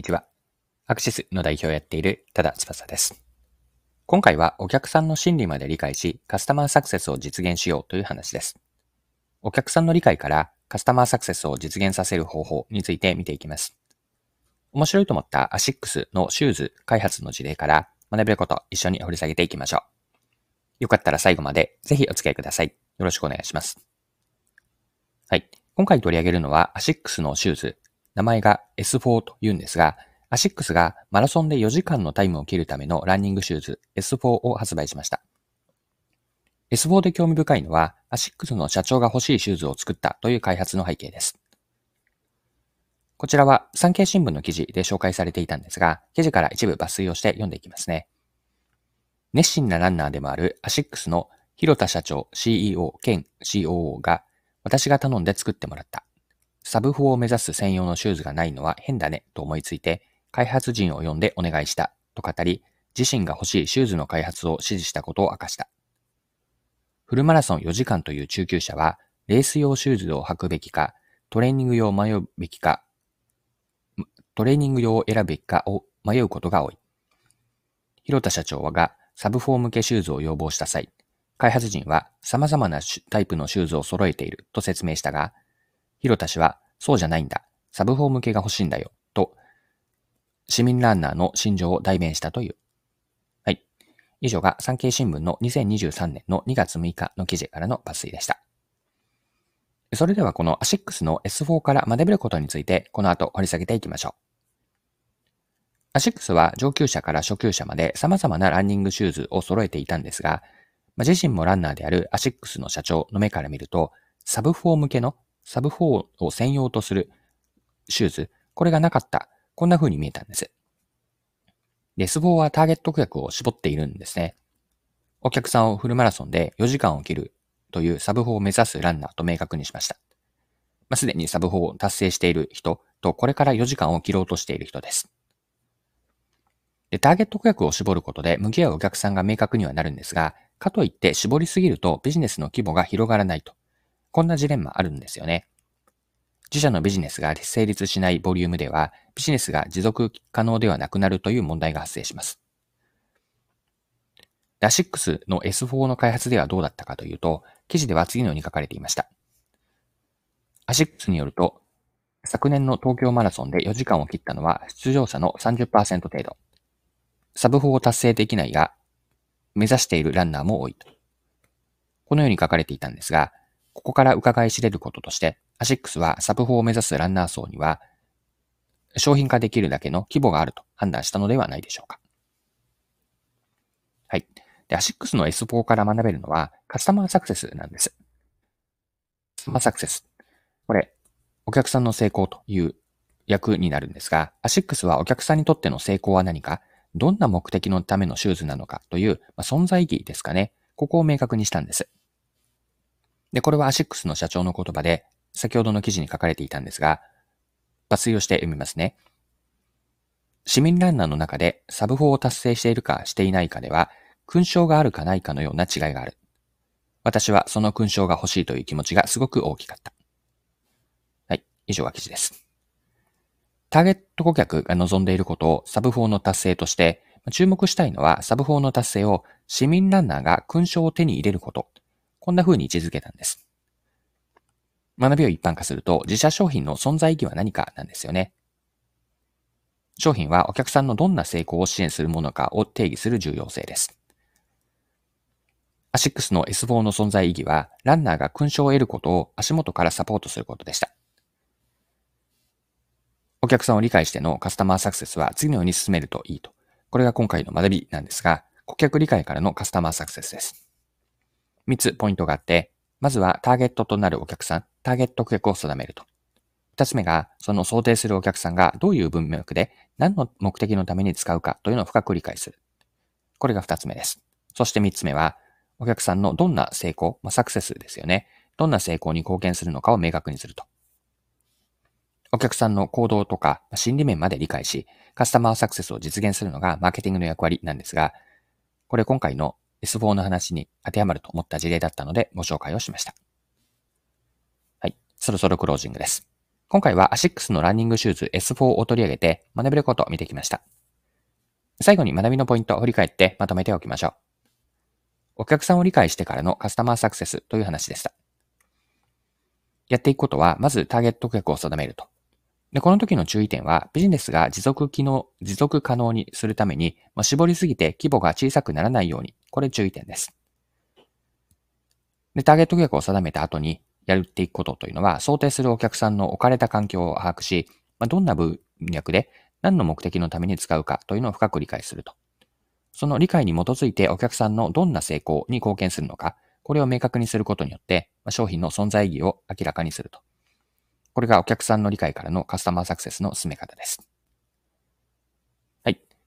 にちは。アクシスの代表をやっている多田翼です。今回はお客さんの心理まで理解し、カスタマーサクセスを実現しようという話です。お客さんの理解からカスタマーサクセスを実現させる方法について見ていきます。面白いと思ったアシックスのシューズ開発の事例から学べること一緒に掘り下げていきましょう。よかったら最後までぜひお付き合いください。よろしくお願いします。はい。今回取り上げるのはアシックスのシューズ名前が S4 と言うんですが、アシックスがマラソンで4時間のタイムを切るためのランニングシューズ S4 を発売しました。S4 で興味深いのは、アシックスの社長が欲しいシューズを作ったという開発の背景です。こちらは産経新聞の記事で紹介されていたんですが、記事から一部抜粋をして読んでいきますね。熱心なランナーでもあるアシックスの広田社長 CEO 兼 COO が私が頼んで作ってもらった。サブ4を目指す専用のシューズがないのは変だねと思いついて、開発陣を呼んでお願いしたと語り、自身が欲しいシューズの開発を指示したことを明かした。フルマラソン4時間という中級者は、レース用シューズを履くべきか、トレーニング用を迷うべきか、トレーニング用を選ぶべきかを迷うことが多い。広田社長はがサブ4向けシューズを要望した際、開発陣は様々なタイプのシューズを揃えていると説明したが、広田氏は、そうじゃないんだ。サブフォー向けが欲しいんだよ。と、市民ランナーの心情を代弁したという。はい。以上が産経新聞の2023年の2月6日の記事からの抜粋でした。それではこのアシックスの S4 から学べることについてこの後掘り下げていきましょう。アシックスは上級者から初級者まで様々なランニングシューズを揃えていたんですが、自身もランナーであるアシックスの社長の目から見ると、サブ4向けのサブ4を専用とするシューズ、これがなかった。こんな風に見えたんです。 S4はターゲット顧客を絞っているんですね。お客さんをフルマラソンで4時間を切るというサブ4を目指すランナーと明確にしました。まあ、すでにサブ4を達成している人と、これから4時間を切ろうとしている人です。で、ターゲット顧客を絞ることで向き合うお客さんが明確にはなるんですが、かといって絞りすぎるとビジネスの規模が広がらないとこんなジレンマあるんですよね。自社のビジネスが成立しないボリュームでは、ビジネスが持続可能ではなくなるという問題が発生します。ラシックスの S4 の開発ではどうだったかというと、記事では次のように書かれていました。アシックスによると、昨年の東京マラソンで4時間を切ったのは出場者の30%程度。サブ4を達成できないが、目指しているランナーも多いと。このように書かれていたんですが、ここから窺い知れることとして、アシックスはサブ4を目指すランナー層には、商品化できるだけの規模があると判断したのではないでしょうか。はい。で、アシックスの S4 から学べるのは、カスタマーサクセスなんです。カスタマーサクセス。これ、お客さんの成功という訳になるんですが、アシックスはお客さんにとっての成功は何か、どんな目的のためのシューズなのかという、まあ、存在意義ですかね。ここを明確にしたんです。で、これはアシックスの社長の言葉で、先ほどの記事に書かれていたんですが、抜粋をして読みますね。市民ランナーの中でサブ4を達成しているかしていないかでは、勲章があるかないかのような違いがある。私はその勲章が欲しいという気持ちがすごく大きかった。はい、以上が記事です。ターゲット顧客が望んでいることをサブ4の達成として、注目したいのはサブ4の達成を市民ランナーが勲章を手に入れることこんな風に位置づけたんです。学びを一般化すると、自社商品の存在意義は何かなんですよね。商品はお客さんのどんな成功を支援するものかを定義する重要性です。アシックスの S4 の存在意義は、ランナーが勲章を得ることを足元からサポートすることでした。お客さんを理解してのカスタマーサクセスは次のように進めるといいと。これが今回の学びなんですが、顧客理解からのカスタマーサクセスです。3つポイントがあって、まずはターゲットとなるお客さん、ターゲット顧客を定めると。2つ目が、その想定するお客さんがどういう文脈で何の目的のために使うかというのを深く理解する。これが2つ目です。そして3つ目は、お客さんのどんな成功、まあ、サクセスですよね。どんな成功に貢献するのかを明確にすると。お客さんの行動とか心理面まで理解し、カスタマーサクセスを実現するのがマーケティングの役割なんですが、これ今回の S4 の話に当てはまると思った事例だったのでご紹介をしました。はい。そろそろクロージングです。今回は ASICS のランニングシューズ S4 を取り上げて学べることを見てきました。最後に学びのポイントを振り返ってまとめておきましょう。お客さんを理解してからのカスタマーサクセスという話でした。やっていくことは、まずターゲット顧客を定めると。で、この時の注意点は、ビジネスが持続機能、持続可能にするために、まあ、絞りすぎて規模が小さくならないように、これ注意点です。で、ターゲット顧客を定めた後にやるっていくことというのは、想定するお客さんの置かれた環境を把握し、まあ、どんな文脈で何の目的のために使うかというのを深く理解すると。その理解に基づいてお客さんのどんな成功に貢献するのか、これを明確にすることによって、ま商品の存在意義を明らかにすると。これがお客さんの理解からのカスタマーサクセスの進め方です。